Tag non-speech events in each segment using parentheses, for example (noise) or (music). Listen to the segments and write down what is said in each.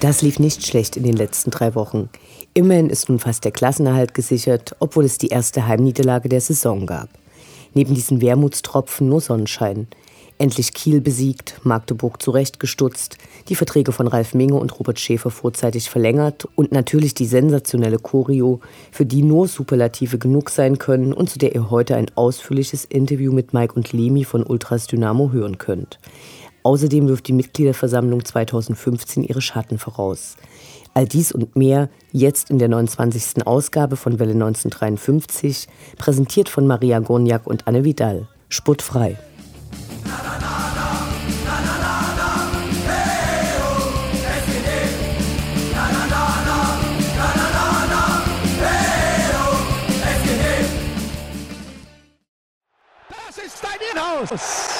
Das lief nicht schlecht in den letzten drei Wochen. Immerhin ist nun fast der Klassenerhalt gesichert, obwohl es die erste Heimniederlage der Saison gab. Neben diesen Wermutstropfen nur Sonnenschein. Endlich Kiel besiegt, Magdeburg zurechtgestutzt, die Verträge von Ralf Minge und Robert Schäfer vorzeitig verlängert und natürlich die sensationelle Choreo, für die nur Superlative genug sein können und zu der ihr heute ein ausführliches Interview mit Mike und Lemi von Ultras Dynamo hören könnt. Außerdem wirft die Mitgliederversammlung 2015 ihre Schatten voraus. All dies und mehr jetzt in der 29. Ausgabe von Welle 1953, präsentiert von Maria Gorniak und Anne Vidal. Sputtfrei. Das ist dein Inhaus!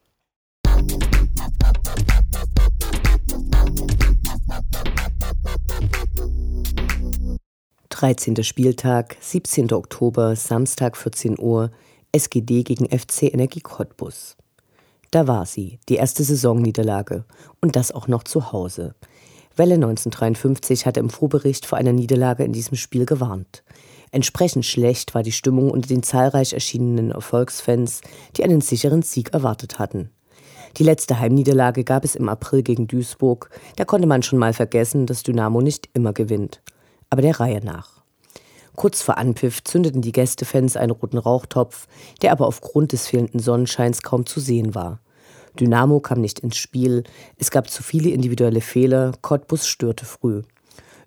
13. Spieltag, 17. Oktober, Samstag 14 Uhr, SGD gegen FC Energie Cottbus. Da war sie, die erste Saisonniederlage und das auch noch zu Hause. Welle 1953 hatte im Vorbericht vor einer Niederlage in diesem Spiel gewarnt. Entsprechend schlecht war die Stimmung unter den zahlreich erschienenen Erfolgsfans, die einen sicheren Sieg erwartet hatten. Die letzte Heimniederlage gab es im April gegen Duisburg, da konnte man schon mal vergessen, dass Dynamo nicht immer gewinnt aber der Reihe nach. Kurz vor Anpfiff zündeten die Gästefans einen roten Rauchtopf, der aber aufgrund des fehlenden Sonnenscheins kaum zu sehen war. Dynamo kam nicht ins Spiel, es gab zu viele individuelle Fehler, Cottbus störte früh.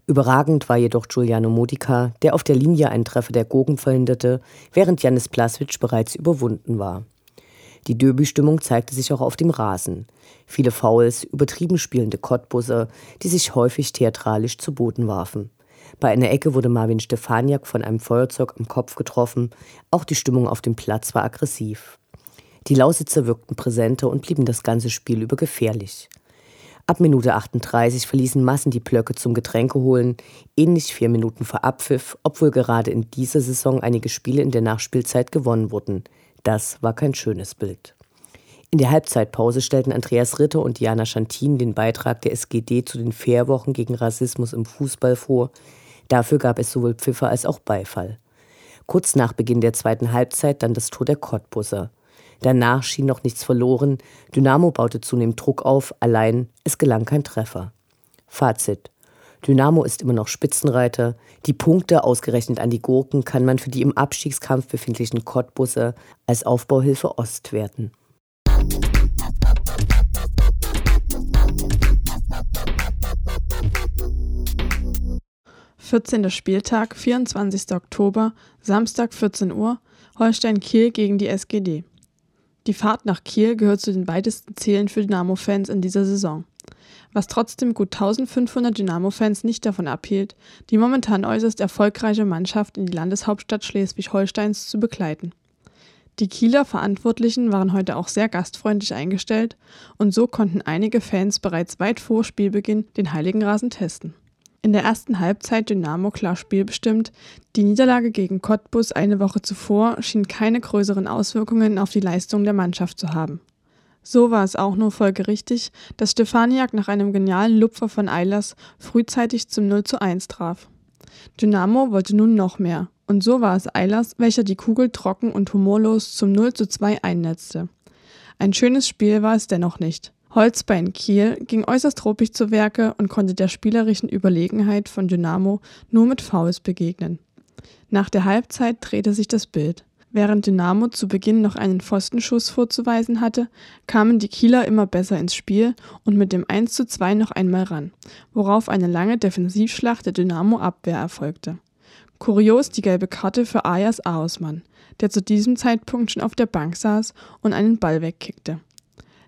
Überragend war jedoch Giuliano Modica, der auf der Linie einen Treffer der Gogen verhinderte, während Janis Plaswitsch bereits überwunden war. Die Derby-Stimmung zeigte sich auch auf dem Rasen. Viele Fouls, übertrieben spielende Cottbusser, die sich häufig theatralisch zu Boden warfen. Bei einer Ecke wurde Marvin Stefaniak von einem Feuerzeug am Kopf getroffen. Auch die Stimmung auf dem Platz war aggressiv. Die Lausitzer wirkten präsenter und blieben das ganze Spiel über gefährlich. Ab Minute 38 verließen Massen die Blöcke zum Getränke holen, ähnlich vier Minuten vor Abpfiff, obwohl gerade in dieser Saison einige Spiele in der Nachspielzeit gewonnen wurden. Das war kein schönes Bild. In der Halbzeitpause stellten Andreas Ritter und Diana Schantin den Beitrag der SGD zu den Fairwochen gegen Rassismus im Fußball vor, Dafür gab es sowohl Pfiffer als auch Beifall. Kurz nach Beginn der zweiten Halbzeit dann das Tor der Cottbusser. Danach schien noch nichts verloren. Dynamo baute zunehmend Druck auf, allein es gelang kein Treffer. Fazit. Dynamo ist immer noch Spitzenreiter. Die Punkte, ausgerechnet an die Gurken, kann man für die im Abstiegskampf befindlichen Cottbusser als Aufbauhilfe Ost werten. 14. Spieltag, 24. Oktober, Samstag 14 Uhr, Holstein Kiel gegen die SGD. Die Fahrt nach Kiel gehört zu den weitesten Zielen für Dynamo-Fans in dieser Saison. Was trotzdem gut 1500 Dynamo-Fans nicht davon abhielt, die momentan äußerst erfolgreiche Mannschaft in die Landeshauptstadt Schleswig-Holsteins zu begleiten. Die Kieler Verantwortlichen waren heute auch sehr gastfreundlich eingestellt und so konnten einige Fans bereits weit vor Spielbeginn den Heiligenrasen testen. In der ersten Halbzeit Dynamo klar spielbestimmt, die Niederlage gegen Cottbus eine Woche zuvor schien keine größeren Auswirkungen auf die Leistung der Mannschaft zu haben. So war es auch nur folgerichtig, dass Stefaniak nach einem genialen Lupfer von Eilers frühzeitig zum 0 zu 1 traf. Dynamo wollte nun noch mehr und so war es Eilers, welcher die Kugel trocken und humorlos zum 0 zu 2 einnetzte. Ein schönes Spiel war es dennoch nicht. Holzbein Kiel ging äußerst ruppig zu Werke und konnte der spielerischen Überlegenheit von Dynamo nur mit Fouls begegnen. Nach der Halbzeit drehte sich das Bild. Während Dynamo zu Beginn noch einen Pfostenschuss vorzuweisen hatte, kamen die Kieler immer besser ins Spiel und mit dem 1 zu 2 noch einmal ran, worauf eine lange Defensivschlacht der Dynamo-Abwehr erfolgte. Kurios die gelbe Karte für Ayas Aosmann, der zu diesem Zeitpunkt schon auf der Bank saß und einen Ball wegkickte.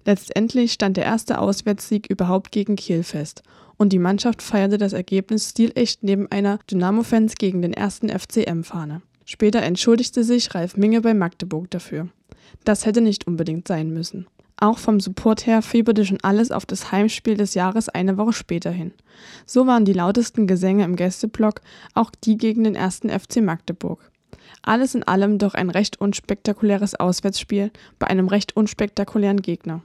Letztendlich stand der erste Auswärtssieg überhaupt gegen Kiel fest und die Mannschaft feierte das Ergebnis stilecht neben einer Dynamo-Fans gegen den ersten FCM-Fahne. Später entschuldigte sich Ralf Minge bei Magdeburg dafür. Das hätte nicht unbedingt sein müssen. Auch vom Support her fieberte schon alles auf das Heimspiel des Jahres eine Woche später hin. So waren die lautesten Gesänge im Gästeblock auch die gegen den ersten FC Magdeburg. Alles in allem doch ein recht unspektakuläres Auswärtsspiel bei einem recht unspektakulären Gegner.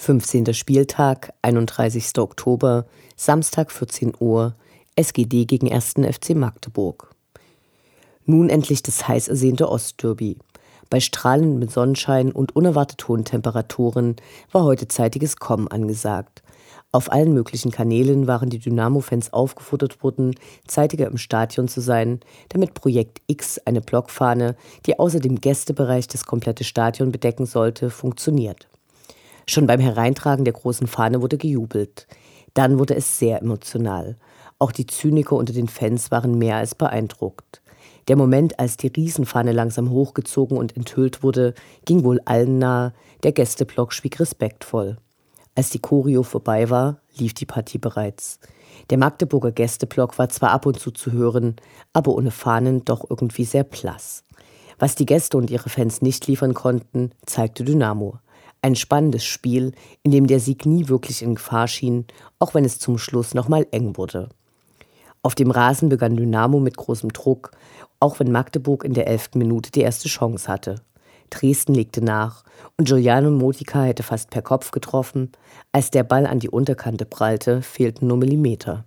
15. Spieltag, 31. Oktober, Samstag 14 Uhr, SGD gegen 1. FC Magdeburg. Nun endlich das heiß ersehnte Ostderby. Bei strahlendem Sonnenschein und unerwartet hohen Temperaturen war heute zeitiges Kommen angesagt. Auf allen möglichen Kanälen waren die Dynamo-Fans aufgefordert worden, zeitiger im Stadion zu sein, damit Projekt X, eine Blockfahne, die außer dem Gästebereich das komplette Stadion bedecken sollte, funktioniert. Schon beim Hereintragen der großen Fahne wurde gejubelt. Dann wurde es sehr emotional. Auch die Zyniker unter den Fans waren mehr als beeindruckt. Der Moment, als die Riesenfahne langsam hochgezogen und enthüllt wurde, ging wohl allen nahe, der Gästeblock schwieg respektvoll. Als die Choreo vorbei war, lief die Partie bereits. Der Magdeburger Gästeblock war zwar ab und zu zu hören, aber ohne Fahnen doch irgendwie sehr blass. Was die Gäste und ihre Fans nicht liefern konnten, zeigte Dynamo. Ein spannendes Spiel, in dem der Sieg nie wirklich in Gefahr schien, auch wenn es zum Schluss nochmal eng wurde. Auf dem Rasen begann Dynamo mit großem Druck, auch wenn Magdeburg in der elften Minute die erste Chance hatte. Dresden legte nach und Giuliano Motika hätte fast per Kopf getroffen. Als der Ball an die Unterkante prallte, fehlten nur Millimeter.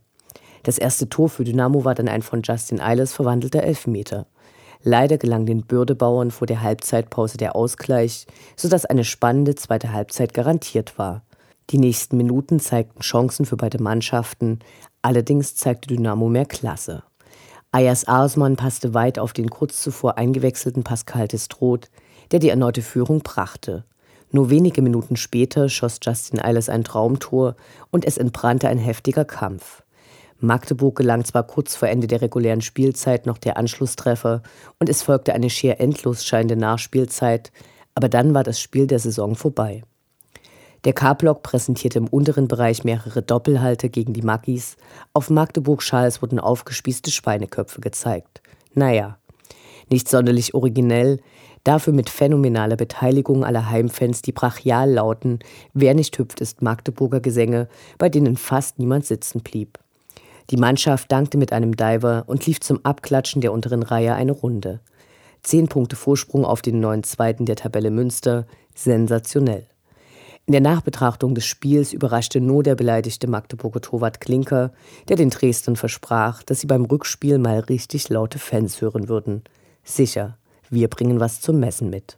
Das erste Tor für Dynamo war dann ein von Justin Eilers verwandelter Elfmeter. Leider gelang den Bürdebauern vor der Halbzeitpause der Ausgleich, sodass eine spannende zweite Halbzeit garantiert war. Die nächsten Minuten zeigten Chancen für beide Mannschaften, allerdings zeigte Dynamo mehr Klasse. Ayas Arsmann passte weit auf den kurz zuvor eingewechselten Pascal Destroth, der die erneute Führung brachte. Nur wenige Minuten später schoss Justin Eilers ein Traumtor und es entbrannte ein heftiger Kampf. Magdeburg gelang zwar kurz vor Ende der regulären Spielzeit noch der Anschlusstreffer und es folgte eine schier endlos scheinende Nachspielzeit, aber dann war das Spiel der Saison vorbei. Der K-Block präsentierte im unteren Bereich mehrere Doppelhalte gegen die Mackis. Auf Magdeburg-Schals wurden aufgespießte Schweineköpfe gezeigt. Naja, nicht sonderlich originell, dafür mit phänomenaler Beteiligung aller Heimfans, die brachial lauten, wer nicht hüpft, ist Magdeburger Gesänge, bei denen fast niemand sitzen blieb. Die Mannschaft dankte mit einem Diver und lief zum Abklatschen der unteren Reihe eine Runde. Zehn Punkte Vorsprung auf den neuen Zweiten der Tabelle Münster. Sensationell. In der Nachbetrachtung des Spiels überraschte nur der beleidigte Magdeburger Torwart Klinker, der den Dresdern versprach, dass sie beim Rückspiel mal richtig laute Fans hören würden. Sicher, wir bringen was zum Messen mit.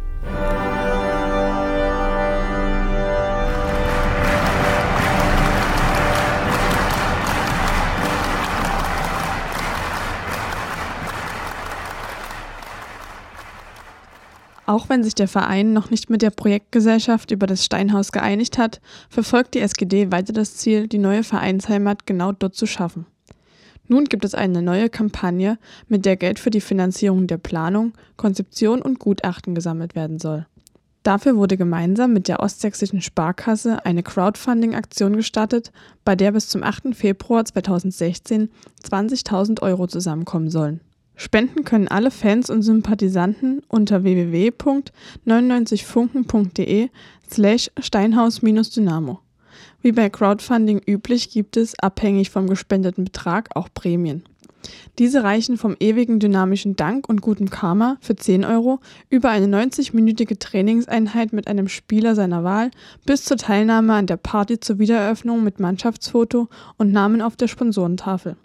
Auch wenn sich der Verein noch nicht mit der Projektgesellschaft über das Steinhaus geeinigt hat, verfolgt die SGD weiter das Ziel, die neue Vereinsheimat genau dort zu schaffen. Nun gibt es eine neue Kampagne, mit der Geld für die Finanzierung der Planung, Konzeption und Gutachten gesammelt werden soll. Dafür wurde gemeinsam mit der Ostsächsischen Sparkasse eine Crowdfunding-Aktion gestartet, bei der bis zum 8. Februar 2016 20.000 Euro zusammenkommen sollen. Spenden können alle Fans und Sympathisanten unter www.99funken.de slash steinhaus-dynamo. Wie bei Crowdfunding üblich gibt es, abhängig vom gespendeten Betrag, auch Prämien. Diese reichen vom ewigen dynamischen Dank und gutem Karma für 10 Euro über eine 90-minütige Trainingseinheit mit einem Spieler seiner Wahl bis zur Teilnahme an der Party zur Wiedereröffnung mit Mannschaftsfoto und Namen auf der Sponsorentafel.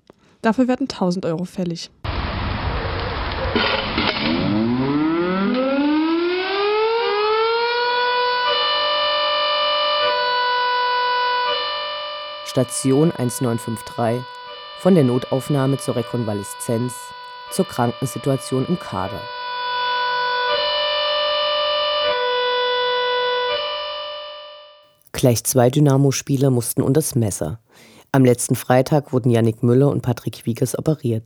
Dafür werden 1000 Euro fällig. Station 1953 von der Notaufnahme zur Rekonvaleszenz zur Krankensituation im Kader. Gleich zwei Dynamo-Spieler mussten unters Messer. Am letzten Freitag wurden Yannick Müller und Patrick Wiegers operiert.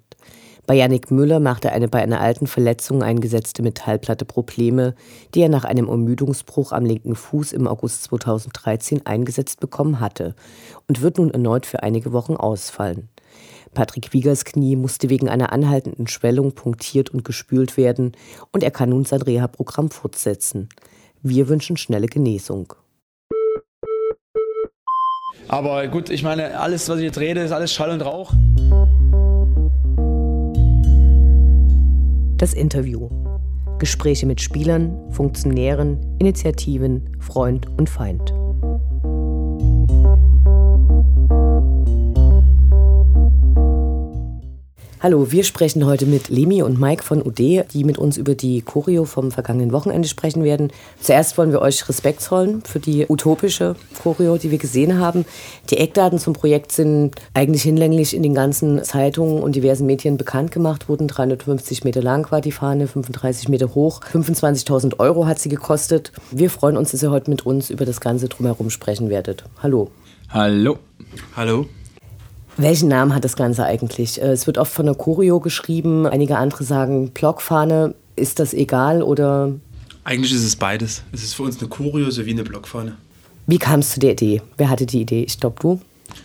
Bei Yannick Müller machte eine bei einer alten Verletzung eingesetzte Metallplatte Probleme, die er nach einem Ermüdungsbruch am linken Fuß im August 2013 eingesetzt bekommen hatte und wird nun erneut für einige Wochen ausfallen. Patrick Wiegers Knie musste wegen einer anhaltenden Schwellung punktiert und gespült werden und er kann nun sein Reha-Programm fortsetzen. Wir wünschen schnelle Genesung. Aber gut, ich meine, alles, was ich jetzt rede, ist alles Schall und Rauch. Das Interview. Gespräche mit Spielern, Funktionären, Initiativen, Freund und Feind. Hallo, wir sprechen heute mit Lemi und Mike von UD, die mit uns über die Choreo vom vergangenen Wochenende sprechen werden. Zuerst wollen wir euch Respekt zollen für die utopische Choreo, die wir gesehen haben. Die Eckdaten zum Projekt sind eigentlich hinlänglich in den ganzen Zeitungen und diversen Medien bekannt gemacht wurden. 350 Meter lang war die Fahne, 35 Meter hoch, 25.000 Euro hat sie gekostet. Wir freuen uns, dass ihr heute mit uns über das Ganze drumherum sprechen werdet. Hallo. Hallo. Hallo. Welchen Namen hat das Ganze eigentlich? Äh, es wird oft von der Choreo geschrieben, einige andere sagen Blockfahne. Ist das egal oder? Eigentlich ist es beides. Es ist für uns eine Choreo sowie eine Blockfahne. Wie kam es zu der Idee? Wer hatte die Idee? Ich glaube, du?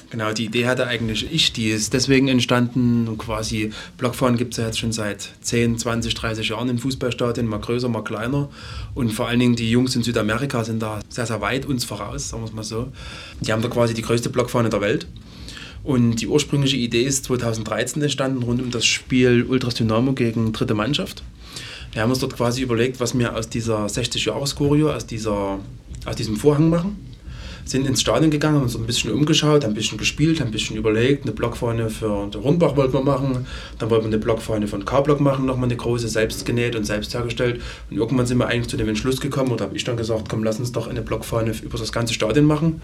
Genau, die Idee hatte eigentlich ich. Die ist deswegen entstanden. Und quasi Blockfahren gibt es ja jetzt schon seit 10, 20, 30 Jahren in Fußballstadien, mal größer, mal kleiner. Und vor allen Dingen die Jungs in Südamerika sind da sehr, sehr weit uns voraus, sagen wir es mal so. Die haben da quasi die größte Blockfahne der Welt. Und die ursprüngliche Idee ist 2013 entstanden rund um das Spiel Ultras Dynamo gegen dritte Mannschaft. Wir haben uns dort quasi überlegt, was wir aus dieser 60-Jahres-Choreo, aus, aus diesem Vorhang machen. Sind ins Stadion gegangen, haben uns ein bisschen umgeschaut, ein bisschen gespielt, ein bisschen überlegt. Eine Blockfahne für den Rundbach wollten wir machen. Dann wollten wir eine Blockfahne von K-Block machen, nochmal eine große, selbst genäht und selbst hergestellt. Und irgendwann sind wir eigentlich zu dem Entschluss gekommen, oder habe ich dann gesagt, komm, lass uns doch eine Blockfahne über das ganze Stadion machen.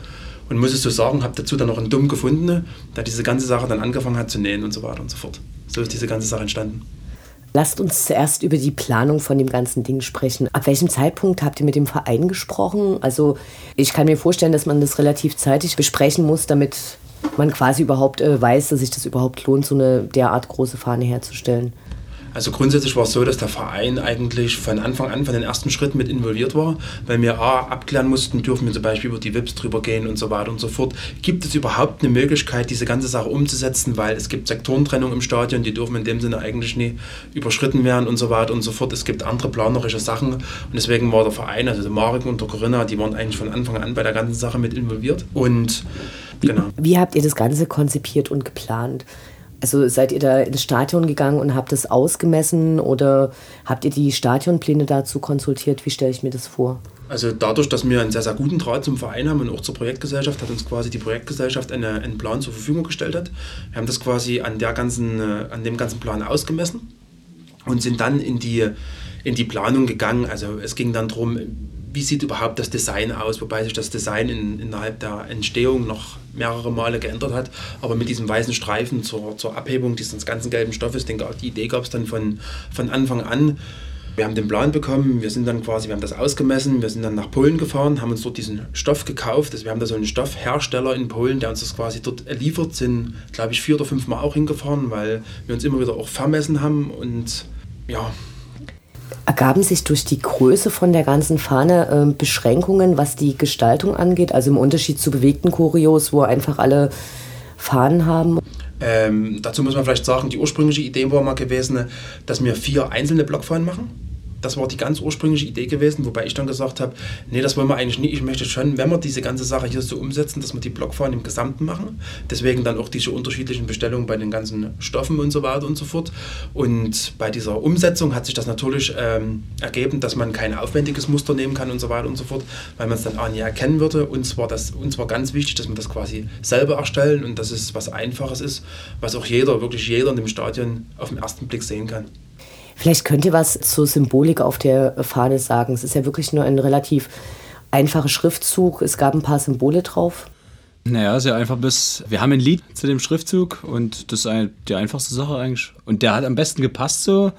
Und muss es so sagen, habe dazu dann noch einen Dumm gefunden, der diese ganze Sache dann angefangen hat zu nähen und so weiter und so fort. So ist diese ganze Sache entstanden. Lasst uns zuerst über die Planung von dem ganzen Ding sprechen. Ab welchem Zeitpunkt habt ihr mit dem Verein gesprochen? Also ich kann mir vorstellen, dass man das relativ zeitig besprechen muss, damit man quasi überhaupt äh, weiß, dass sich das überhaupt lohnt, so eine derart große Fahne herzustellen. Also grundsätzlich war es so, dass der Verein eigentlich von Anfang an, von den ersten Schritten mit involviert war, weil wir A, abklären mussten, dürfen wir zum Beispiel über die WIPs drüber gehen und so weiter und so fort. Gibt es überhaupt eine Möglichkeit, diese ganze Sache umzusetzen, weil es gibt Sektorentrennung im Stadion, die dürfen in dem Sinne eigentlich nie überschritten werden und so weiter und so fort. Es gibt andere planerische Sachen und deswegen war der Verein, also der Marek und der Corinna, die waren eigentlich von Anfang an bei der ganzen Sache mit involviert und Genau. Wie, wie, habt ihr das Ganze konzipiert und geplant? Also seid ihr da ins Stadion gegangen und habt es ausgemessen oder habt ihr die Stadionpläne dazu konsultiert? Wie stelle ich mir das vor? Also dadurch, dass wir einen sehr, sehr guten Draht zum Verein haben und auch zur Projektgesellschaft, hat uns quasi die Projektgesellschaft eine, einen Plan zur Verfügung gestellt. Hat. Wir haben das quasi an, der ganzen, äh, an dem ganzen Plan ausgemessen und sind dann in die, in die Planung gegangen. Also es ging dann darum, wie sieht überhaupt das Design aus, wobei sich das Design in, innerhalb der Entstehung noch mehrere Male geändert hat. Aber mit diesem weißen Streifen zur, zur Abhebung dieses ganzen gelben Stoffes, den, die Idee gab es dann von, von Anfang an. Wir haben den Plan bekommen, wir sind dann quasi, wir haben das ausgemessen, wir sind dann nach Polen gefahren, haben uns dort diesen Stoff gekauft. Also wir haben da so einen Stoffhersteller in Polen, der uns das quasi dort liefert, sind, glaube ich, vier oder fünf Mal auch hingefahren, weil wir uns immer wieder auch vermessen haben und ja. Ergaben sich durch die Größe von der ganzen Fahne äh, Beschränkungen, was die Gestaltung angeht? Also im Unterschied zu bewegten Choreos, wo einfach alle Fahnen haben? Ähm, dazu muss man vielleicht sagen, die ursprüngliche Idee war mal gewesen, dass wir vier einzelne Blockfahnen machen das war die ganz ursprüngliche Idee gewesen, wobei ich dann gesagt habe, nee, das wollen wir eigentlich nicht. Ich möchte schon, wenn wir diese ganze Sache hier so umsetzen, dass wir die Blockfahren im Gesamten machen. Deswegen dann auch diese unterschiedlichen Bestellungen bei den ganzen Stoffen und so weiter und so fort. Und bei dieser Umsetzung hat sich das natürlich ähm, ergeben, dass man kein aufwendiges Muster nehmen kann und so weiter und so fort, weil man es dann auch nie erkennen würde. Uns war, das, uns war ganz wichtig, dass wir das quasi selber erstellen und dass es was Einfaches ist, was auch jeder, wirklich jeder in dem Stadion auf den ersten Blick sehen kann. Vielleicht könnt ihr was zur Symbolik auf der Fahne sagen. Es ist ja wirklich nur ein relativ einfacher Schriftzug. Es gab ein paar Symbole drauf. Naja, sehr einfach bis. Wir haben ein Lied zu dem Schriftzug und das ist eine, die einfachste Sache eigentlich. Und der hat am besten gepasst so.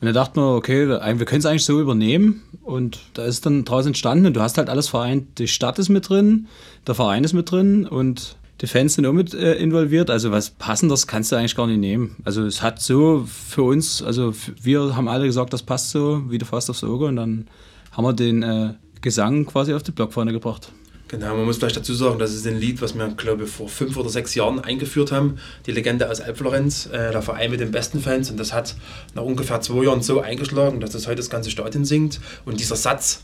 Und da dachten wir, okay, wir können es eigentlich so übernehmen. Und da ist dann draußen entstanden und du hast halt alles vereint. Die Stadt ist mit drin, der Verein ist mit drin und die Fans sind auch mit äh, involviert. Also was Passendes kannst du eigentlich gar nicht nehmen. Also es hat so für uns, also wir haben alle gesagt, das passt so wie der Fast aufs Auge und dann haben wir den äh, Gesang quasi auf die Blockfahne gebracht. Genau, man muss vielleicht dazu sagen, das ist ein Lied, was wir, glaube ich, vor fünf oder sechs Jahren eingeführt haben. Die Legende aus Elbflorenz, äh, der Verein mit den besten Fans. Und das hat nach ungefähr zwei Jahren so eingeschlagen, dass das heute das ganze Stadion singt. Und dieser Satz,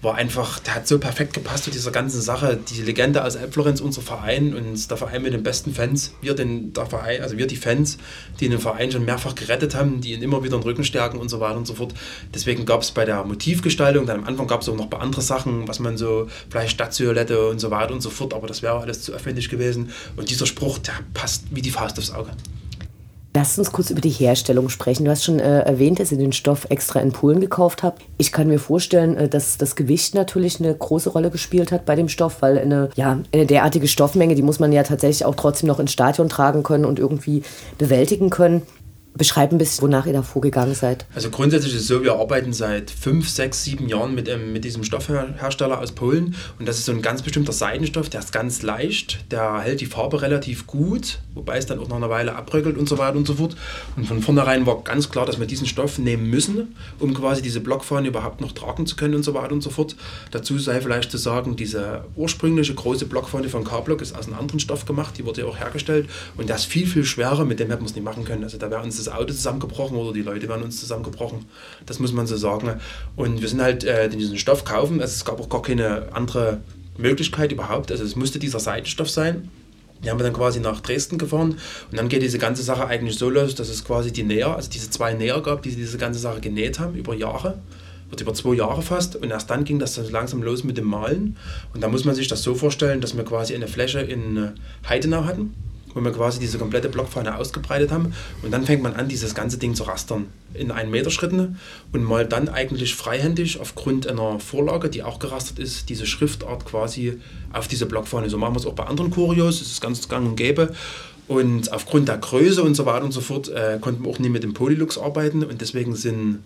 war einfach, der hat so perfekt gepasst zu dieser ganzen Sache. Die Legende aus Elbflorenz, unser Verein und der Verein mit den besten Fans. Wir, den, der Verein, also wir die Fans, die den Verein schon mehrfach gerettet haben, die ihn immer wieder den Rücken stärken und so weiter und so fort. Deswegen gab es bei der Motivgestaltung, dann am Anfang gab es auch noch ein paar andere Sachen, was man so, vielleicht Stadtviolette und so weiter und so fort, aber das wäre alles zu aufwendig gewesen. Und dieser Spruch, der passt wie die Faust aufs Auge. Lass uns kurz über die Herstellung sprechen. Du hast schon äh, erwähnt, dass ihr den Stoff extra in Polen gekauft habt. Ich kann mir vorstellen, äh, dass das Gewicht natürlich eine große Rolle gespielt hat bei dem Stoff, weil eine, ja, eine derartige Stoffmenge, die muss man ja tatsächlich auch trotzdem noch ins Stadion tragen können und irgendwie bewältigen können. Beschreib ein bisschen, wonach ihr da vorgegangen seid. Also grundsätzlich ist es so, wir arbeiten seit fünf, sechs, sieben Jahren mit, ähm, mit diesem Stoffhersteller aus Polen und das ist so ein ganz bestimmter Seidenstoff, der ist ganz leicht, der hält die Farbe relativ gut, wobei es dann auch nach einer Weile abbröckelt und so weiter und so fort. Und von vornherein war ganz klar, dass wir diesen Stoff nehmen müssen, um quasi diese Blockfahne überhaupt noch tragen zu können und so weiter und so fort. Dazu sei vielleicht zu sagen, diese ursprüngliche große Blockfahne von K-Block ist aus einem anderen Stoff gemacht, die wurde ja auch hergestellt und der ist viel, viel schwerer, mit dem hätten wir es nicht machen können. Also da wäre uns das das Auto zusammengebrochen oder die Leute werden uns zusammengebrochen. Das muss man so sagen. Und wir sind halt äh, diesen Stoff kaufen. Also es gab auch gar keine andere Möglichkeit überhaupt. Also es musste dieser Seitenstoff sein. Die haben wir dann quasi nach Dresden gefahren und dann geht diese ganze Sache eigentlich so los, dass es quasi die Näher, also diese zwei Näher gab, die diese ganze Sache genäht haben über Jahre, wird über zwei Jahre fast und erst dann ging das dann langsam los mit dem Malen und da muss man sich das so vorstellen, dass wir quasi eine Fläche in äh, Heidenau hatten wo wir quasi diese komplette Blockfahne ausgebreitet haben. Und dann fängt man an, dieses ganze Ding zu rastern in einen Meter Schritten und malt dann eigentlich freihändig aufgrund einer Vorlage, die auch gerastert ist, diese Schriftart quasi auf diese Blockfahne. So machen wir es auch bei anderen Kurios, das ist ganz gang und gäbe. Und aufgrund der Größe und so weiter und so fort äh, konnten wir auch nie mit dem Polylux arbeiten und deswegen sind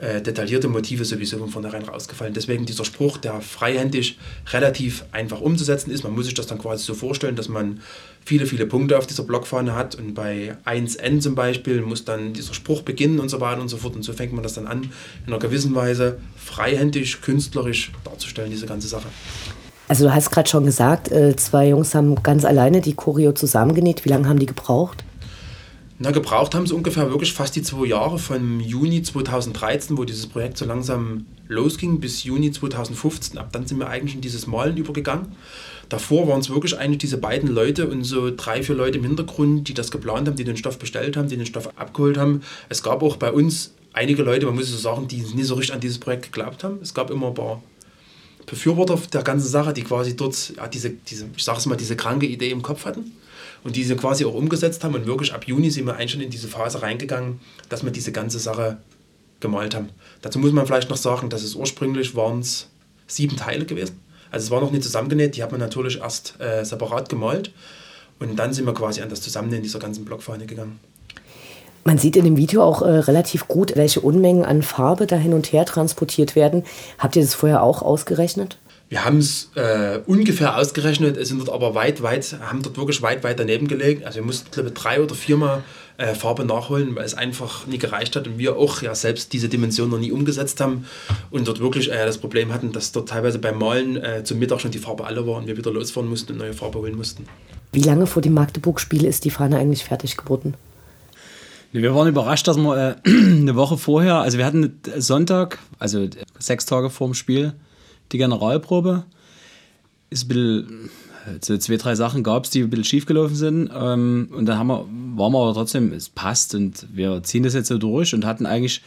äh, detaillierte Motive sowieso von vornherein rausgefallen. Deswegen dieser Spruch, der freihändig relativ einfach umzusetzen ist. Man muss sich das dann quasi so vorstellen, dass man viele, viele Punkte auf dieser Blockfahne hat und bei 1N zum Beispiel muss dann dieser Spruch beginnen und so weiter und so fort. Und so fängt man das dann an, in einer gewissen Weise freihändig, künstlerisch darzustellen, diese ganze Sache. Also du hast gerade schon gesagt, äh, zwei Jungs haben ganz alleine die Choreo zusammengenäht. Wie lange haben die gebraucht? Na, gebraucht haben sie ungefähr wirklich fast die zwei Jahre von Juni 2013, wo dieses Projekt so langsam losging, bis Juni 2015. Ab dann sind wir eigentlich in dieses Malen übergegangen. Davor waren es wirklich eigentlich diese beiden Leute und so drei, vier Leute im Hintergrund, die das geplant haben, die den Stoff bestellt haben, die den Stoff abgeholt haben. Es gab auch bei uns einige Leute, man muss so sagen, die nicht so richtig an dieses Projekt geglaubt haben. Es gab immer ein paar Befürworter der ganzen Sache, die quasi dort ja, diese, diese, ich sage es mal, diese kranke Idee im Kopf hatten und diese quasi auch umgesetzt haben. Und wirklich ab Juni sind wir eigentlich schon in diese Phase reingegangen, dass wir diese ganze Sache gemalt haben. Dazu muss man vielleicht noch sagen, dass es ursprünglich waren es sieben Teile gewesen. Also es war noch nicht zusammengenäht, die hat man natürlich erst äh, separat gemalt. Und dann sind wir quasi an das Zusammennähen dieser ganzen Blockfahne gegangen. Man sieht in dem Video auch äh, relativ gut, welche Unmengen an Farbe da hin und her transportiert werden. Habt ihr das vorher auch ausgerechnet? Wir haben es äh, ungefähr ausgerechnet, es sind dort aber weit, weit, haben dort wirklich weit, weit daneben gelegt. Also wir mussten, glaube ich, drei oder viermal äh, Farbe nachholen, weil es einfach nie gereicht hat und wir auch ja selbst diese Dimension noch nie umgesetzt haben und dort wirklich äh, das Problem hatten, dass dort teilweise beim Malen äh, zum Mittag schon die Farbe alle war und wir wieder losfahren mussten und neue Farbe holen mussten. Wie lange vor dem Magdeburg-Spiel ist die Fahne eigentlich fertig geworden? Wir waren überrascht, dass wir äh, (clears throat) eine Woche vorher, also wir hatten Sonntag, also sechs Tage vor dem Spiel, die Generalprobe. Ist ein bisschen, so zwei, drei Sachen gab es, die ein bisschen schief gelaufen sind. Ähm, und dann haben wir, waren wir aber trotzdem, es passt und wir ziehen das jetzt so durch und hatten eigentlich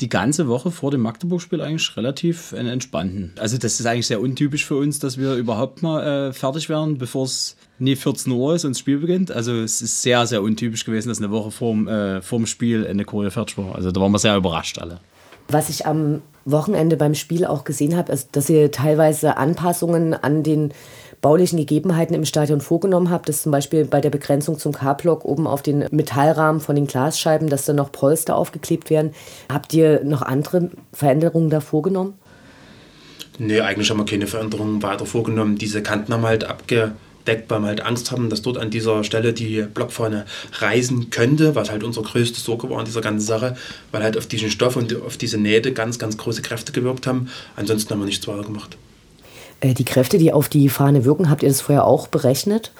die ganze Woche vor dem Magdeburg-Spiel eigentlich relativ einen entspannten. Also das ist eigentlich sehr untypisch für uns, dass wir überhaupt mal äh, fertig werden, bevor es nie 14 Uhr ist und das Spiel beginnt. Also es ist sehr, sehr untypisch gewesen, dass eine Woche vorm, äh, vorm Spiel eine Choreo fertig war. Also da waren wir sehr überrascht alle. Was ich am Wochenende beim Spiel auch gesehen habe, ist, dass ihr teilweise Anpassungen an den baulichen Gegebenheiten im Stadion vorgenommen habt, dass zum Beispiel bei der Begrenzung zum K-Block oben auf den Metallrahmen von den Glasscheiben, dass da noch Polster aufgeklebt werden. Habt ihr noch andere Veränderungen da vorgenommen? Nee, eigentlich haben wir keine Veränderungen weiter vorgenommen. Diese Kanten haben halt abge deckt, weil wir halt Angst haben, dass dort an dieser Stelle die Blockfahne reisen könnte, was halt unsere größte Sorge war an dieser ganzen Sache, weil halt auf diesen Stoff und auf diese Nähte ganz, ganz große Kräfte gewirkt haben. Ansonsten haben wir nichts weiter gemacht. Äh, die Kräfte, die auf die Fahne wirken, habt ihr das vorher auch berechnet?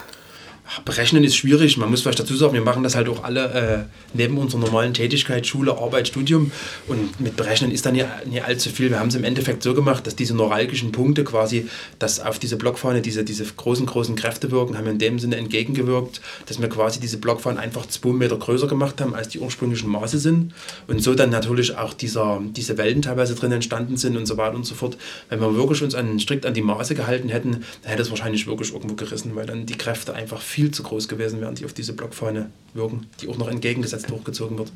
Berechnen ist schwierig. Man muss vielleicht dazu sagen, wir machen das halt auch alle äh, neben unserer normalen Tätigkeit, Schule, Arbeit, Studium. Und mit Berechnen ist dann nicht, nicht allzu viel. Wir haben es im Endeffekt so gemacht, dass diese neuralgischen Punkte quasi, dass auf diese Blockfahne diese, diese großen, großen Kräfte wirken, haben wir in dem Sinne entgegengewirkt, dass wir quasi diese Blockfahne einfach zwei Meter größer gemacht haben, als die ursprünglichen Maße sind. Und so dann natürlich auch dieser, diese Wellen teilweise drin entstanden sind und so weiter und so fort. Wenn wir wirklich uns an, strikt an die Maße gehalten hätten, dann hätte es wahrscheinlich wirklich irgendwo gerissen, weil dann die Kräfte einfach viel viel zu groß gewesen wären, die auf diese Blockfahne wirken, die auch noch entgegengesetzt hochgezogen wird.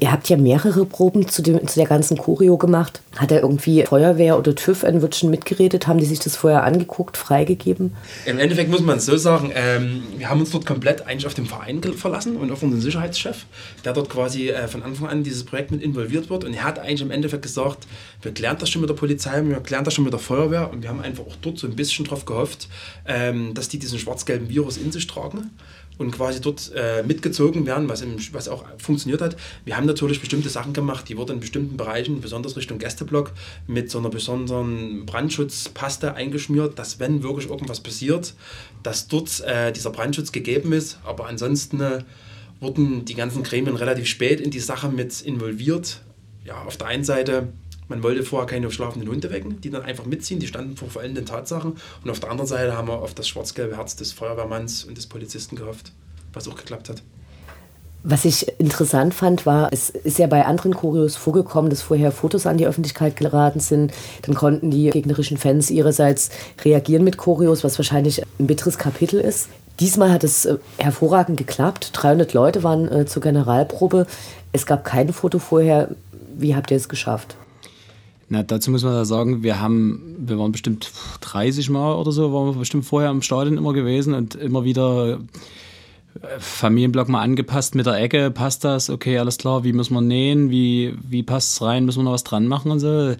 Ihr habt ja mehrere Proben zu, dem, zu der ganzen Choreo gemacht. Hat da irgendwie Feuerwehr oder TÜV ein Wörtchen mitgeredet? Haben die sich das vorher angeguckt, freigegeben? Im Endeffekt muss man es so sagen, ähm, wir haben uns dort komplett eigentlich auf den Verein verlassen und auf unseren Sicherheitschef, der dort quasi äh, von Anfang an dieses Projekt mit involviert wird. Und er hat eigentlich im Endeffekt gesagt, wir klären das schon mit der Polizei, wir klären das schon mit der Feuerwehr. Und wir haben einfach auch dort so ein bisschen drauf gehofft, ähm, dass die diesen schwarz-gelben Virus in sich tragen und quasi dort äh, mitgezogen werden, was, im, was auch funktioniert hat. Wir haben natürlich bestimmte Sachen gemacht, die wurden in bestimmten Bereichen, besonders Richtung Gästeblock, mit so einer besonderen Brandschutzpaste eingeschmiert, dass wenn wirklich irgendwas passiert, dass dort äh, dieser Brandschutz gegeben ist. Aber ansonsten äh, wurden die ganzen Gremien relativ spät in die Sache mit involviert. Ja, auf der einen Seite man wollte vorher keine schlafenden Hunde wecken, die dann einfach mitziehen, die standen vor vollendeten Tatsachen. Und auf der anderen Seite haben wir auf das schwarz-gelbe Herz des Feuerwehrmanns und des Polizisten gehofft, was auch geklappt hat. Was ich interessant fand, war, es ist ja bei anderen Choreos vorgekommen, dass vorher Fotos an die Öffentlichkeit geraten sind. Dann konnten die gegnerischen Fans ihrerseits reagieren mit Choreos, was wahrscheinlich ein bitteres Kapitel ist. Diesmal hat es äh, hervorragend geklappt. 300 Leute waren äh, zur Generalprobe. Es gab kein Foto vorher. Wie habt ihr es geschafft? Na, dazu muss man da sagen, wir haben, wir waren bestimmt 30 Mal oder so, waren wir bestimmt vorher im Stadion immer gewesen und immer wieder äh, Familienblock mal angepasst mit der Ecke, passt das, okay, alles klar, wie muss man nähen, wie, wie passt es rein, müssen wir noch was dran machen und so.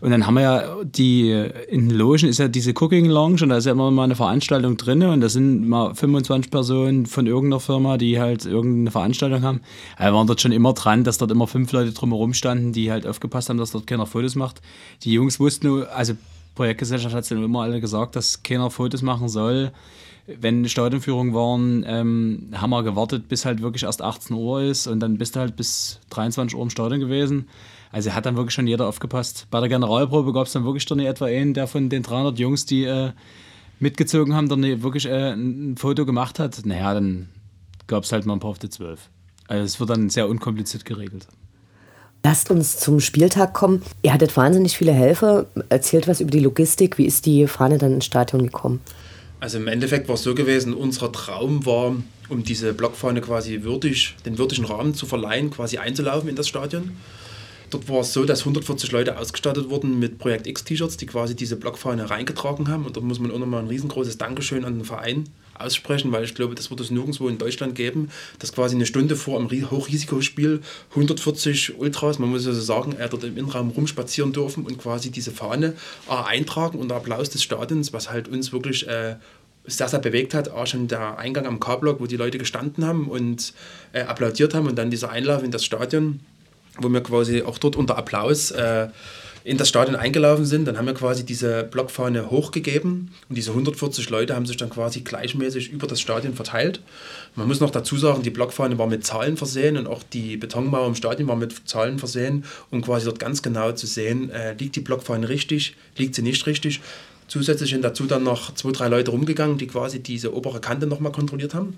Und dann haben wir ja die, in den Logen ist ja diese Cooking Lounge und da ist ja immer mal eine Veranstaltung drin und da sind mal 25 Personen von irgendeiner Firma, die halt irgendeine Veranstaltung haben. Wir waren dort schon immer dran, dass dort immer fünf Leute drumherum standen, die halt aufgepasst haben, dass dort keiner Fotos macht. Die Jungs wussten also Projektgesellschaft hat es dann immer alle gesagt, dass keiner Fotos machen soll. Wenn Stadionführungen waren, ähm, haben wir gewartet, bis halt wirklich erst 18 Uhr ist und dann bist du halt bis 23 Uhr im Stadion gewesen. Also hat dann wirklich schon jeder aufgepasst. Bei der Generalprobe gab es dann wirklich dann etwa einen, der von den 300 Jungs, die äh, mitgezogen haben, dann wirklich äh, ein Foto gemacht hat. Naja, dann gab es halt mal ein paar auf die 12. Also es wird dann sehr unkompliziert geregelt. Lasst uns zum Spieltag kommen. Ihr hattet wahnsinnig viele Helfer. Erzählt was über die Logistik. Wie ist die Fahne dann ins Stadion gekommen? Also im Endeffekt war es so gewesen, unser Traum war, um diese Blockfahne quasi würdig, den würdigen Rahmen zu verleihen, quasi einzulaufen in das Stadion. Dort war es so, dass 140 Leute ausgestattet wurden mit Projekt X-T-Shirts, die quasi diese Blockfahne reingetragen haben. Und da muss man auch nochmal ein riesengroßes Dankeschön an den Verein aussprechen, weil ich glaube, das wird es nirgendwo in Deutschland geben, dass quasi eine Stunde vor einem Hochrisikospiel 140 Ultras, man muss also sagen, er dort im Innenraum rumspazieren dürfen und quasi diese Fahne äh, eintragen unter Applaus des Stadions, was halt uns wirklich äh, sehr, sehr bewegt hat, auch schon der Eingang am K-Block, wo die Leute gestanden haben und äh, applaudiert haben und dann dieser Einlauf in das Stadion, wo wir quasi auch dort unter Applaus äh, in das Stadion eingelaufen sind, dann haben wir quasi diese Blockfahne hochgegeben und diese 140 Leute haben sich dann quasi gleichmäßig über das Stadion verteilt. Man muss noch dazu sagen, die Blockfahne war mit Zahlen versehen und auch die Betonmauer im Stadion war mit Zahlen versehen, um quasi dort ganz genau zu sehen, äh, liegt die Blockfahne richtig, liegt sie nicht richtig. Zusätzlich sind dazu dann noch zwei, drei Leute rumgegangen, die quasi diese obere Kante nochmal kontrolliert haben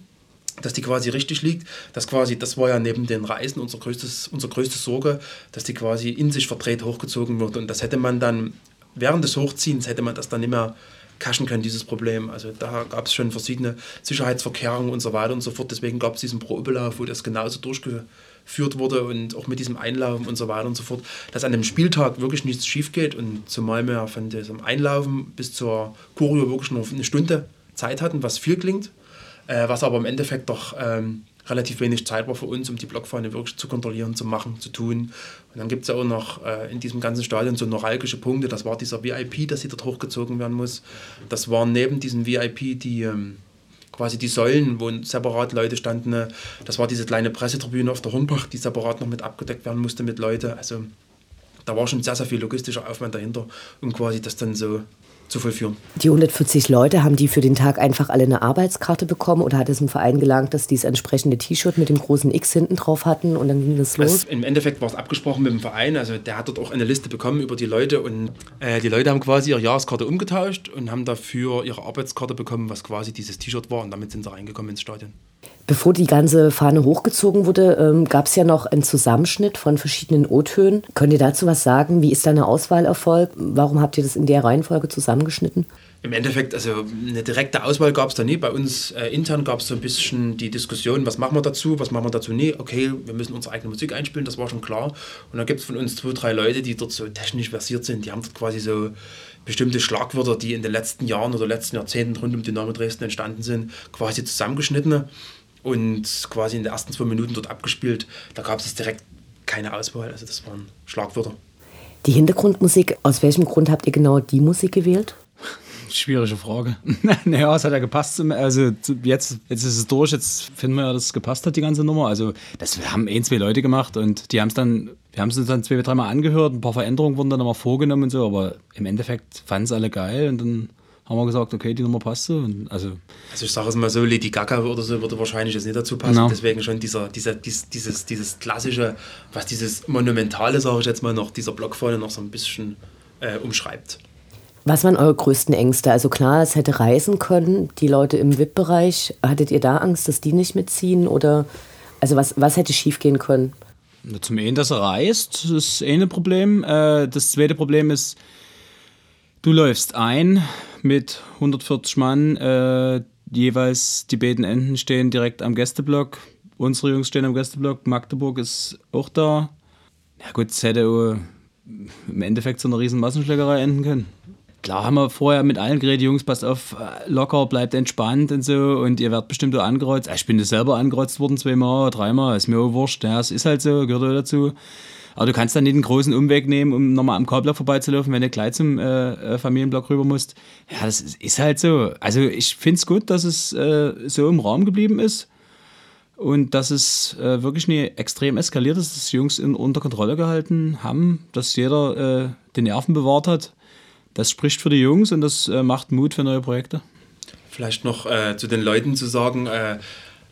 dass die quasi richtig liegt. Das quasi, das war ja neben den Reisen unser größtes, unsere größte Sorge, dass die quasi in sich verdreht hochgezogen wird. Und das hätte man dann während des Hochziehens hätte man das dann mehr kaschen können, dieses Problem. Also da gab es schon verschiedene Sicherheitsverkehrungen und so weiter und so fort. Deswegen gab es diesen Probelauf, wo das genauso durchgeführt wurde und auch mit diesem Einlaufen und so weiter und so fort, dass an dem Spieltag wirklich nichts schief geht und zumal wir von diesem Einlaufen bis zur Choreo wirklich nur eine Stunde Zeit hatten, was viel klingt äh, was aber im Endeffekt doch ähm, relativ wenig Zeit war für uns, um die Blockfahne wirklich zu kontrollieren, zu machen, zu tun. Und dann gibt es ja auch noch äh, in diesem ganzen Stadion so neuralgische Punkte. Das war dieser VIP, dass sie dort hochgezogen werden muss. Das waren neben diesem VIP die ähm, quasi die Säulen, wo separat Leute standen. Äh, das war diese kleine Pressetribüne auf der Hornbach, die separat noch mit abgedeckt werden musste mit Leuten. Also da war schon sehr, sehr viel logistischer Aufwand dahinter, um quasi das dann so zu vollführen. Die 140 Leute, haben die für den Tag einfach alle eine Arbeitskarte bekommen oder hat es im Verein gelangt, dass die das entsprechende T-Shirt mit dem großen X hinten drauf hatten und dann ging das los? Also Im Endeffekt war es abgesprochen mit dem Verein, also der hat dort auch eine Liste bekommen über die Leute und äh, die Leute haben quasi ihre Jahreskarte umgetauscht und haben dafür ihre Arbeitskarte bekommen, was quasi dieses T-Shirt war und damit sind sie reingekommen ins Stadion. Bevor die ganze Fahne hochgezogen wurde, ähm, gab es ja noch einen Zusammenschnitt von verschiedenen O-Tönen. Könnt ihr dazu was sagen? Wie ist deine Auswahl erfolgt? Warum habt ihr das in der Reihenfolge zusammengeschnitten? Im Endeffekt, also eine direkte Auswahl gab es da nie. Bei uns äh, intern gab es so ein bisschen die Diskussion, was machen wir dazu, was machen wir dazu nie. Okay, wir müssen unsere eigene Musik einspielen, das war schon klar. Und dann gibt es von uns zwei, drei Leute, die dort so technisch versiert sind. Die haben dort quasi so bestimmte Schlagwörter, die in den letzten Jahren oder letzten Jahrzehnten rund um Dynamo Dresden entstanden sind, quasi zusammengeschnitten und quasi in den ersten zwei Minuten dort abgespielt. Da gab es direkt keine Auswahl, also das waren Schlagwörter. Die Hintergrundmusik, aus welchem Grund habt ihr genau die Musik gewählt? Schwierige Frage. (laughs) naja, es hat ja gepasst. Also jetzt, jetzt ist es durch, jetzt finden wir ja, dass es gepasst hat, die ganze Nummer. Also das haben ein, zwei Leute gemacht und die haben es dann, wir haben es uns dann zwei, dreimal angehört, ein paar Veränderungen wurden dann nochmal vorgenommen und so, aber im Endeffekt fanden es alle geil und dann haben wir gesagt, okay, die Nummer passt so. Und also, also ich sage es mal so, Lady Gaga oder so würde wahrscheinlich jetzt nicht dazu passen. No. Deswegen schon dieser, dieser, dies, dieses, dieses klassische, was dieses Monumentale, sage ich jetzt mal, noch dieser Blockfahne noch so ein bisschen äh, umschreibt. Was waren eure größten Ängste? Also klar, es hätte reisen können, die Leute im VIP-Bereich. Hattet ihr da Angst, dass die nicht mitziehen? Oder also was, was hätte schiefgehen können? Zum einen, dass er reist, das ist eh ein Problem. Äh, das zweite Problem ist, du läufst ein mit 140 Mann. Äh, jeweils die beiden Enden stehen direkt am Gästeblock. Unsere Jungs stehen am Gästeblock. Magdeburg ist auch da. Ja gut, es hätte im Endeffekt so eine riesen Massenschlägerei enden können. Klar haben wir vorher mit allen geredet, Jungs, passt auf, locker, bleibt entspannt und so und ihr werdet bestimmt auch angekreuzt. Ich bin das selber angekreuzt worden, zweimal, dreimal, ist mir auch wurscht, ja, es ist halt so, gehört auch dazu. Aber du kannst dann nicht einen großen Umweg nehmen, um nochmal am Korblock vorbeizulaufen, wenn du gleich zum äh, äh, Familienblock rüber musst. Ja, das ist halt so. Also ich finde es gut, dass es äh, so im Raum geblieben ist und dass es äh, wirklich nie extrem eskaliert ist, dass die Jungs in, unter Kontrolle gehalten haben, dass jeder äh, die Nerven bewahrt hat. Das spricht für die Jungs und das äh, macht Mut für neue Projekte. Vielleicht noch zu den Leuten zu sagen,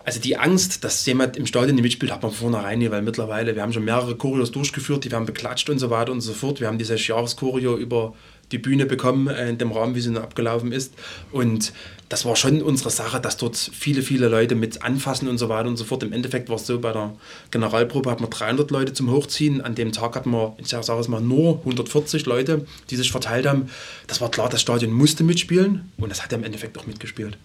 also die Angst, dass jemand im Stadion nicht mitspielt, hat man vornherein nicht, weil mittlerweile, wir haben schon mehrere Choreos durchgeführt, die werden beklatscht und so weiter und so fort. Wir haben dieses Jahreschoreo über die Bühne bekommen, äh, in dem Rahmen, wie sie abgelaufen ist. Und das war schon unsere Sache, dass dort viele, viele Leute mit anfassen und so weiter und so fort. Im Endeffekt war es so, bei der Generalprobe hatten wir 300 Leute zum Hochziehen. An dem Tag hatten wir, ich sage es mal, nur 140 Leute, die sich verteilt haben. Das war klar, das Stadion musste mitspielen und das hat er im Endeffekt auch mitgespielt.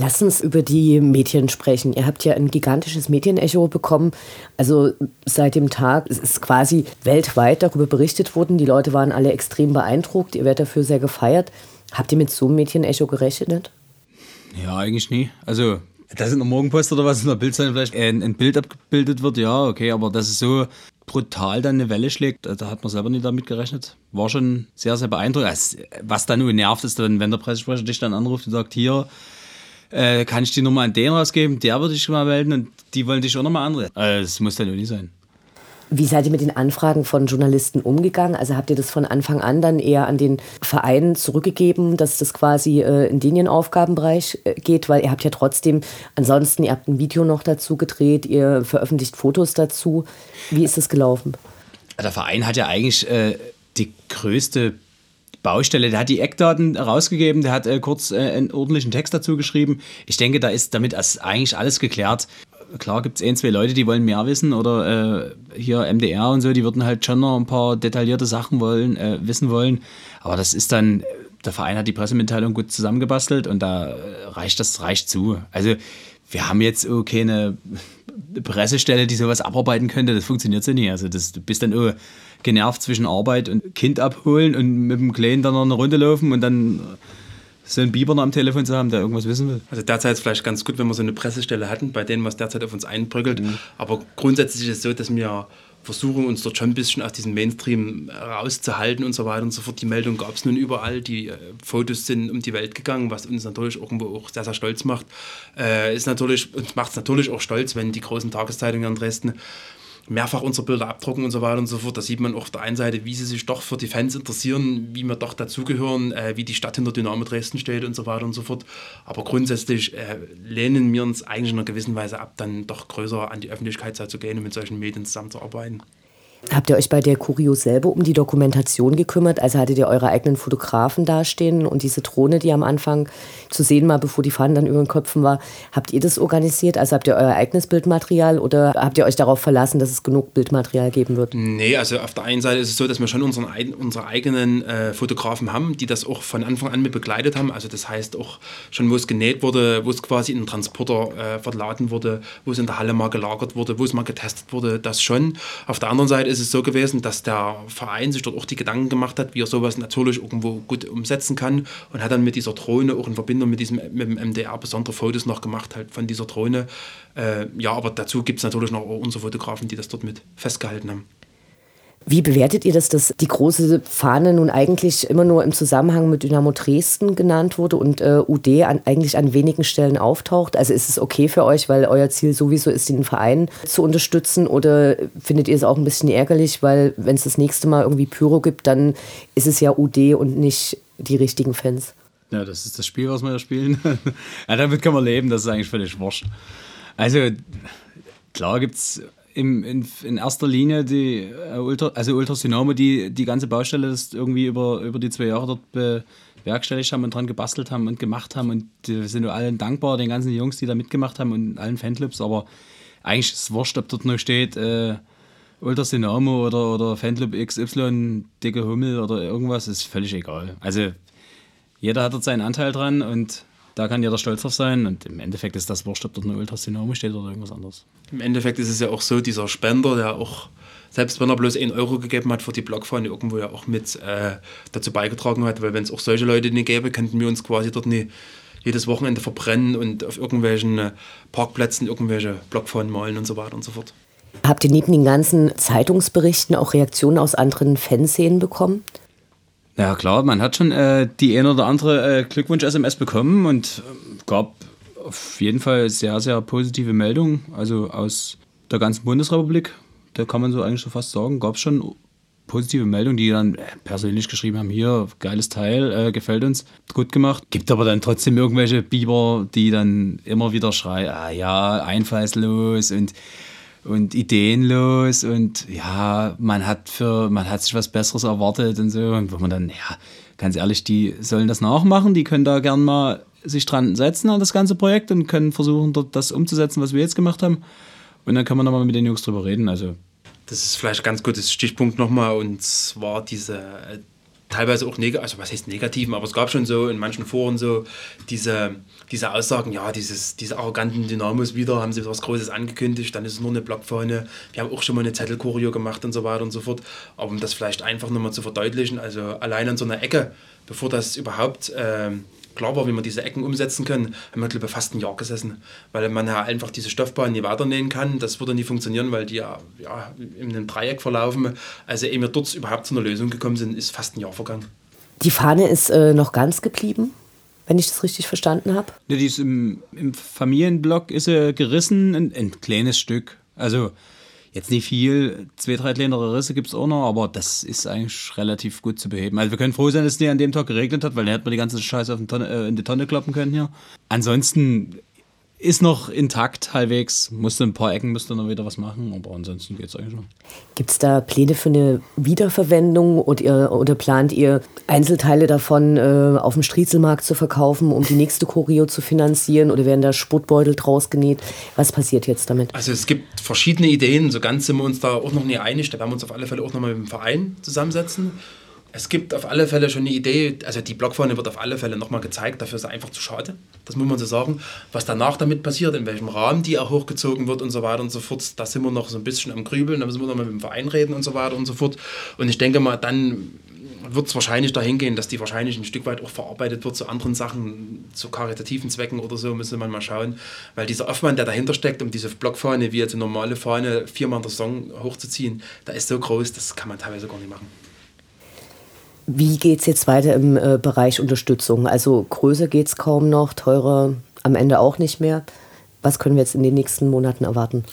Lass uns über die Medien sprechen. Ihr habt ja ein gigantisches Medienecho bekommen. Also seit dem Tag es ist quasi weltweit darüber berichtet worden. Die Leute waren alle extrem beeindruckt. Ihr werdet dafür sehr gefeiert. Habt ihr mit so einem Medienecho gerechnet? Ja, eigentlich nie. Also, dass in der Morgenpost oder was in der Bildzeitung vielleicht ein, ein, Bild abgebildet wird, ja, okay, aber dass es so brutal dann eine Welle schlägt, da hat man selber nicht damit gerechnet. War schon sehr, sehr beeindruckend. Also, was dann nur nervt, ist dann, wenn der Pressesprecher dich dann anruft und sagt, hier, äh, kann ich die Nummer an den rausgeben, der würde ich mal melden und die wollen dich auch nochmal andere. Also, das muss dann nicht sein. Wie seid ihr mit den Anfragen von Journalisten umgegangen? Also habt ihr das von Anfang an dann eher an den Verein zurückgegeben, dass das quasi äh, in den Aufgabenbereich äh, geht? Weil ihr habt ja trotzdem, ansonsten, ihr habt ein Video noch dazu gedreht, ihr veröffentlicht Fotos dazu. Wie ist das gelaufen? Der Verein hat ja eigentlich äh, die größte Baustelle. Der hat die Eckdaten rausgegeben, der hat äh, kurz äh, einen ordentlichen Text dazu geschrieben. Ich denke, da ist damit eigentlich alles geklärt klar gibt es ein, zwei Leute, die wollen mehr wissen oder äh, hier MDR und so, die würden halt schon noch ein paar detaillierte Sachen wollen, äh, wissen wollen. Aber das ist dann, der Verein hat die Pressemitteilung gut zusammengebastelt und da reicht das reicht zu. Also wir haben jetzt keine Pressestelle, die sowas abarbeiten könnte, das funktioniert so nicht. Also das, du bist dann oh, genervt zwischen Arbeit und Kind abholen und mit dem Kleinen dann noch eine Runde laufen und dann so einen Biber noch am Telefon zu haben, der irgendwas wissen will. Also derzeit ist es vielleicht ganz gut, wenn wir so eine Pressestelle hatten, bei denen was derzeit auf uns einbröckelt. Mhm. Aber grundsätzlich ist es so, dass wir versuchen, uns dort schon ein bisschen aus diesem Mainstream rauszuhalten und so weiter und so fort. Die Meldung gab es nun überall, die äh, Fotos sind um die Welt gegangen, was uns natürlich irgendwo auch sehr, sehr stolz macht. Äh, ist natürlich, uns macht es natürlich auch stolz, wenn die großen Tageszeitungen in Dresden mehrfach unsere Bilder abdrucken und so weiter und so fort. Da sieht man auf der einen Seite, wie sie sich doch für die Fans interessieren, wie wir doch dazugehören, äh, wie die Stadt hinter Dynamo Dresden steht und so weiter und so fort. Aber grundsätzlich äh, lehnen wir uns eigentlich in einer gewissen Weise ab, dann doch größer an die Öffentlichkeit zu gehen und mit solchen Medien zusammenzuarbeiten. Habt ihr euch bei der Curio selber um die Dokumentation gekümmert? Also hattet ihr eure eigenen Fotografen dastehen und diese Drohne, die am Anfang zu sehen war, bevor die Fahnen dann über den Köpfen war, habt ihr das organisiert? Also habt ihr euer eigenes Bildmaterial oder habt ihr euch darauf verlassen, dass es genug Bildmaterial geben wird? Nee, also auf der einen Seite ist es so, dass wir schon unseren, unsere eigenen äh, Fotografen haben, die das auch von Anfang an mit begleitet haben. Also das heißt auch schon, wo es genäht wurde, wo es quasi in den Transporter äh, verladen wurde, wo es in der Halle mal gelagert wurde, wo es mal getestet wurde, das schon. Auf der anderen Seite ist es so gewesen, dass der Verein sich dort auch die Gedanken gemacht hat, wie er sowas natürlich irgendwo gut umsetzen kann und hat dann mit dieser Drohne auch in Verbindung mit diesem mit dem MDR besondere Fotos noch gemacht halt von dieser Drohne. Äh, ja, aber dazu gibt es natürlich noch unsere Fotografen, die das dort mit festgehalten haben. Wie bewertet ihr das, dass die große Fahne nun eigentlich immer nur im Zusammenhang mit Dynamo Dresden genannt wurde und äh, UD an, eigentlich an wenigen Stellen auftaucht? Also ist es okay für euch, weil euer Ziel sowieso ist, den Verein zu unterstützen? Oder findet ihr es auch ein bisschen ärgerlich, weil wenn es das nächste Mal irgendwie Pyro gibt, dann ist es ja UD und nicht die richtigen Fans? Ja, das ist das Spiel, was wir da spielen. (laughs) ja, damit kann man leben, das ist eigentlich völlig wurscht. Also, klar gibt es im, in, in erster Linie die äh, Ultra, also Ultras die die ganze Baustelle das irgendwie über, über die zwei Jahre dort bewerkstelligt haben und dran gebastelt haben und gemacht haben. Und wir sind nur allen dankbar, den ganzen Jungs, die da mitgemacht haben und allen Fanclubs. Aber eigentlich ist es wurscht, ob dort nur steht äh, Ultras oder, oder Fanclub XY, dicke Hummel oder irgendwas, ist völlig egal. Also jeder hat dort seinen Anteil dran und da kann jeder stolz drauf sein und im Endeffekt ist das wurscht, ob dort eine Ultras Dynamo steht oder irgendwas anderes. Im Endeffekt ist es ja auch so, dieser Spender, der auch, selbst wenn er bloß 1 Euro gegeben hat für die Blockfahne, irgendwo ja auch mit äh, dazu beigetragen hat, weil wenn es auch solche Leute nicht gäbe, könnten wir uns quasi dort nicht jedes Wochenende verbrennen und auf irgendwelchen äh, Parkplätzen irgendwelche Blockfahnen malen und so weiter und so fort. Habt ihr neben den ganzen Zeitungsberichten auch Reaktionen aus anderen Fanszenen bekommen? Ja klar, man hat schon äh, die ein oder andere äh, Glückwunsch-SMS bekommen und äh, gab auf jeden Fall sehr, sehr positive Meldungen. Also aus der ganzen Bundesrepublik, da kann man so eigentlich schon fast sagen, gab es schon positive Meldungen, die dann äh, persönlich geschrieben haben, hier, geiles Teil, äh, gefällt uns, gut gemacht. Gibt aber dann trotzdem irgendwelche Biber, die dann immer wieder schreien, ah ja, einfallslos und und ideenlos und ja, man hat für, man hat sich was Besseres erwartet und so. Und wo man dann, ja, ganz ehrlich, die sollen das nachmachen, die können da gern mal sich dran setzen an das ganze Projekt und können versuchen, dort das umzusetzen, was wir jetzt gemacht haben. Und dann kann man nochmal mit den Jungs drüber reden. Also. Das ist vielleicht ein ganz gutes Stichpunkt nochmal und zwar diese teilweise auch negativ, also was heißt negativen, aber es gab schon so in manchen Foren so diese, diese Aussagen, ja, dieses, diese arroganten Dynamos wieder, haben sie was Großes angekündigt, dann ist es nur eine Blockfahne, wir haben auch schon mal eine Zettelkurio gemacht und so weiter und so fort, aber um das vielleicht einfach nochmal zu verdeutlichen, also allein an so einer Ecke, bevor das überhaupt äh, klar war, wie wir diese Ecken umsetzen können, haben wir, glaube ich, fast ein Jahr gesessen. Weil man ja einfach diese Stoffbahn nie weiternähen kann. Das würde nie funktionieren, weil die ja, ja in einem Dreieck verlaufen. Also, ehe wir dort überhaupt zu einer Lösung gekommen sind, ist fast ein Jahr vergangen. Die Fahne ist äh, noch ganz geblieben, wenn ich das richtig verstanden habe. Ne, die ist im, im Familienblock ist sie gerissen, ein, ein kleines Stück. Also jetzt nicht viel, zwei, drei kleinere Risse gibt es auch noch, aber das ist eigentlich relativ gut zu beheben. Also wir können froh sein, dass es nicht an dem Tag geregnet hat, weil dann hätten wir die ganze Scheiße auf Tonne, äh, in die Tonne kloppen können hier. Ansonsten ist noch intakt halbwegs. Musste ein paar Ecken müsste noch wieder was machen, aber ansonsten geht es eigentlich noch. Gibt es da Pläne für eine Wiederverwendung oder, ihr, oder plant ihr Einzelteile davon äh, auf dem Striezelmarkt zu verkaufen, um die nächste Choreo zu finanzieren oder werden da Sportbeutel draus genäht? Was passiert jetzt damit? Also es gibt verschiedene Ideen, so ganz sind wir uns da auch noch nie einig. Da werden wir uns auf alle Fälle auch noch mal mit dem Verein zusammensetzen es gibt auf alle Fälle schon eine Idee, also die Blockfahne wird auf alle Fälle nochmal gezeigt, dafür ist es einfach zu schade, das muss man so sagen. Was danach damit passiert, in welchem Rahmen die auch hochgezogen wird und so weiter und so fort, da sind wir noch so ein bisschen am Grübeln, da müssen wir nochmal mit dem Verein reden und so weiter und so fort. Und ich denke mal, dann wird es wahrscheinlich dahin gehen, dass die wahrscheinlich ein Stück weit auch verarbeitet wird zu anderen Sachen, zu karitativen Zwecken oder so, müsste man mal schauen. Weil dieser Aufwand, der dahinter steckt, um diese Blockfahne wie jetzt eine normale Fahne viermal in der Saison hochzuziehen, da ist so groß, das kann man teilweise gar nicht machen. Wie geht es jetzt weiter im äh, Bereich Unterstützung? Also größer geht es kaum noch, teurer am Ende auch nicht mehr. Was können wir jetzt in den nächsten Monaten erwarten?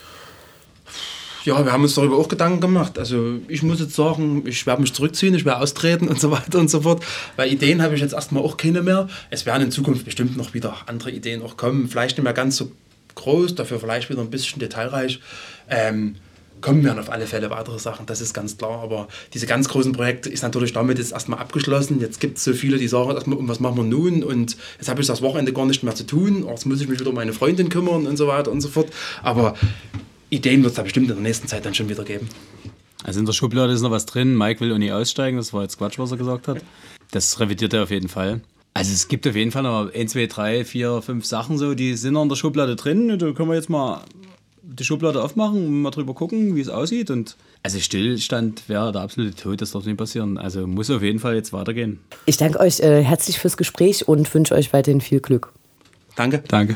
Ja, wir haben uns darüber auch Gedanken gemacht. Also ich muss jetzt sagen, ich werde mich zurückziehen, ich werde austreten und so weiter und so fort. Weil Ideen habe ich jetzt erstmal auch keine mehr. Es werden in Zukunft bestimmt noch wieder andere Ideen auch kommen. Vielleicht nicht mehr ganz so groß, dafür vielleicht wieder ein bisschen detailreich. Ähm, kommen werden auf alle Fälle weitere Sachen, das ist ganz klar. Aber diese ganz großen Projekte ist natürlich damit jetzt erstmal abgeschlossen. Jetzt gibt es so viele, die sagen was machen wir nun? Und jetzt habe ich das Wochenende gar nicht mehr zu tun. Jetzt muss ich mich wieder um meine Freundin kümmern und so weiter und so fort. Aber Ideen wird es da bestimmt in der nächsten Zeit dann schon wieder geben. Also in der Schublade ist noch was drin. Mike will nie aussteigen. Das war jetzt Quatsch, was er gesagt hat. Das revidiert er auf jeden Fall. Also es gibt auf jeden Fall noch 1, 2, 3, 4, 5 Sachen so, die sind noch in der Schublade drin. Da können wir jetzt mal die Schublade aufmachen und mal drüber gucken, wie es aussieht. Und also Stillstand wäre der absolute Tod, das darf nicht passieren. Also muss auf jeden Fall jetzt weitergehen. Ich danke euch äh, herzlich fürs Gespräch und wünsche euch weiterhin viel Glück. Danke. Danke.